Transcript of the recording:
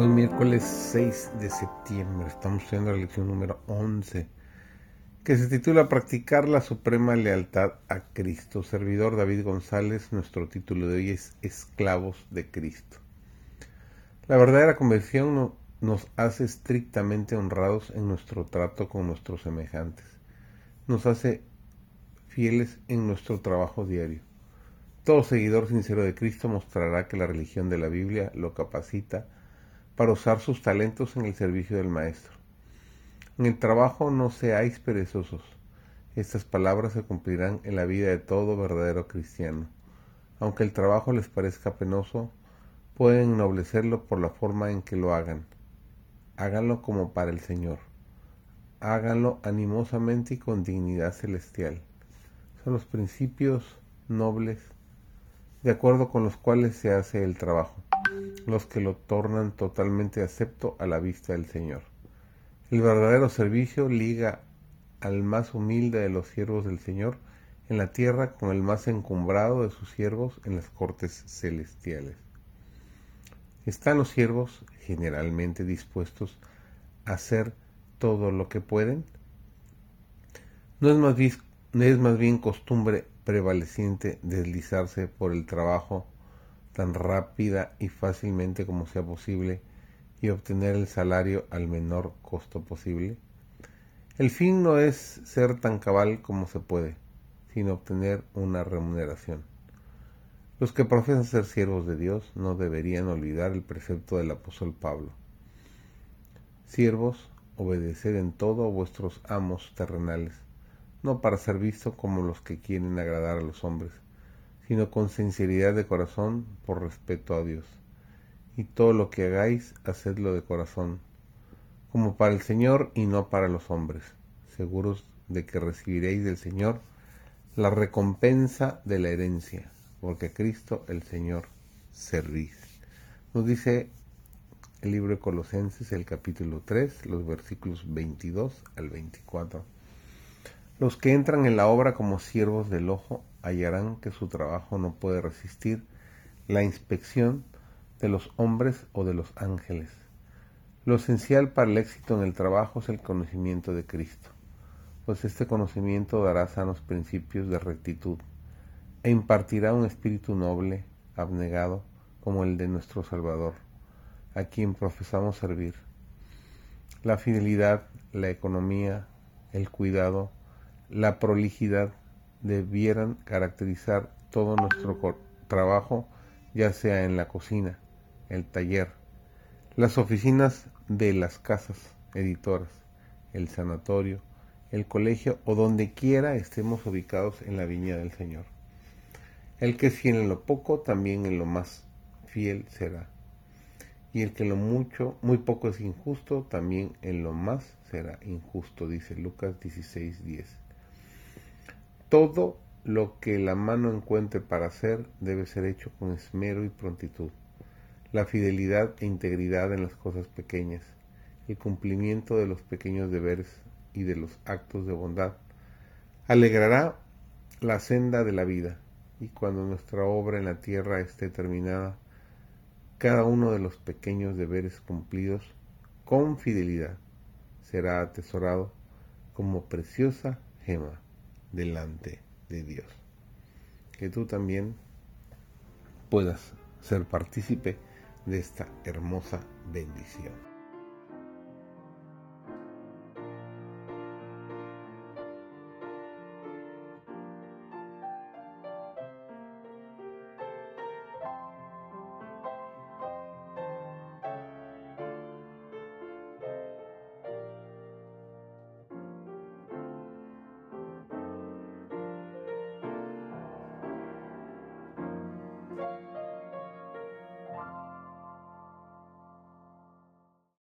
Hoy miércoles 6 de septiembre estamos estudiando la lección número 11 que se titula Practicar la suprema lealtad a Cristo. Servidor David González, nuestro título de hoy es Esclavos de Cristo. La verdadera conversión nos hace estrictamente honrados en nuestro trato con nuestros semejantes. Nos hace fieles en nuestro trabajo diario. Todo seguidor sincero de Cristo mostrará que la religión de la Biblia lo capacita para usar sus talentos en el servicio del Maestro. En el trabajo no seáis perezosos. Estas palabras se cumplirán en la vida de todo verdadero cristiano. Aunque el trabajo les parezca penoso, pueden ennoblecerlo por la forma en que lo hagan. Háganlo como para el Señor. Háganlo animosamente y con dignidad celestial. Son los principios nobles de acuerdo con los cuales se hace el trabajo los que lo tornan totalmente acepto a la vista del Señor. El verdadero servicio liga al más humilde de los siervos del Señor en la tierra con el más encumbrado de sus siervos en las cortes celestiales. ¿Están los siervos generalmente dispuestos a hacer todo lo que pueden? ¿No es más no es más bien costumbre prevaleciente deslizarse por el trabajo tan rápida y fácilmente como sea posible y obtener el salario al menor costo posible? El fin no es ser tan cabal como se puede, sino obtener una remuneración. Los que profesan ser siervos de Dios no deberían olvidar el precepto del apóstol Pablo. Siervos, obedeced en todo a vuestros amos terrenales, no para ser visto como los que quieren agradar a los hombres, sino con sinceridad de corazón por respeto a Dios. Y todo lo que hagáis, hacedlo de corazón, como para el Señor y no para los hombres, seguros de que recibiréis del Señor la recompensa de la herencia, porque Cristo el Señor servís. Nos dice el libro de Colosenses, el capítulo 3, los versículos 22 al 24. Los que entran en la obra como siervos del ojo hallarán que su trabajo no puede resistir la inspección de los hombres o de los ángeles. Lo esencial para el éxito en el trabajo es el conocimiento de Cristo, pues este conocimiento dará sanos principios de rectitud e impartirá un espíritu noble, abnegado, como el de nuestro Salvador, a quien profesamos servir. La fidelidad, la economía, el cuidado, la prolijidad debieran caracterizar todo nuestro trabajo, ya sea en la cocina, el taller, las oficinas de las casas editoras, el sanatorio, el colegio o donde quiera estemos ubicados en la viña del Señor. El que fiel en lo poco, también en lo más fiel será. Y el que lo mucho, muy poco es injusto, también en lo más será injusto, dice Lucas 16:10. Todo lo que la mano encuentre para hacer debe ser hecho con esmero y prontitud. La fidelidad e integridad en las cosas pequeñas, el cumplimiento de los pequeños deberes y de los actos de bondad, alegrará la senda de la vida, y cuando nuestra obra en la tierra esté terminada, cada uno de los pequeños deberes cumplidos con fidelidad será atesorado como preciosa gema delante de Dios. Que tú también puedas ser partícipe de esta hermosa bendición.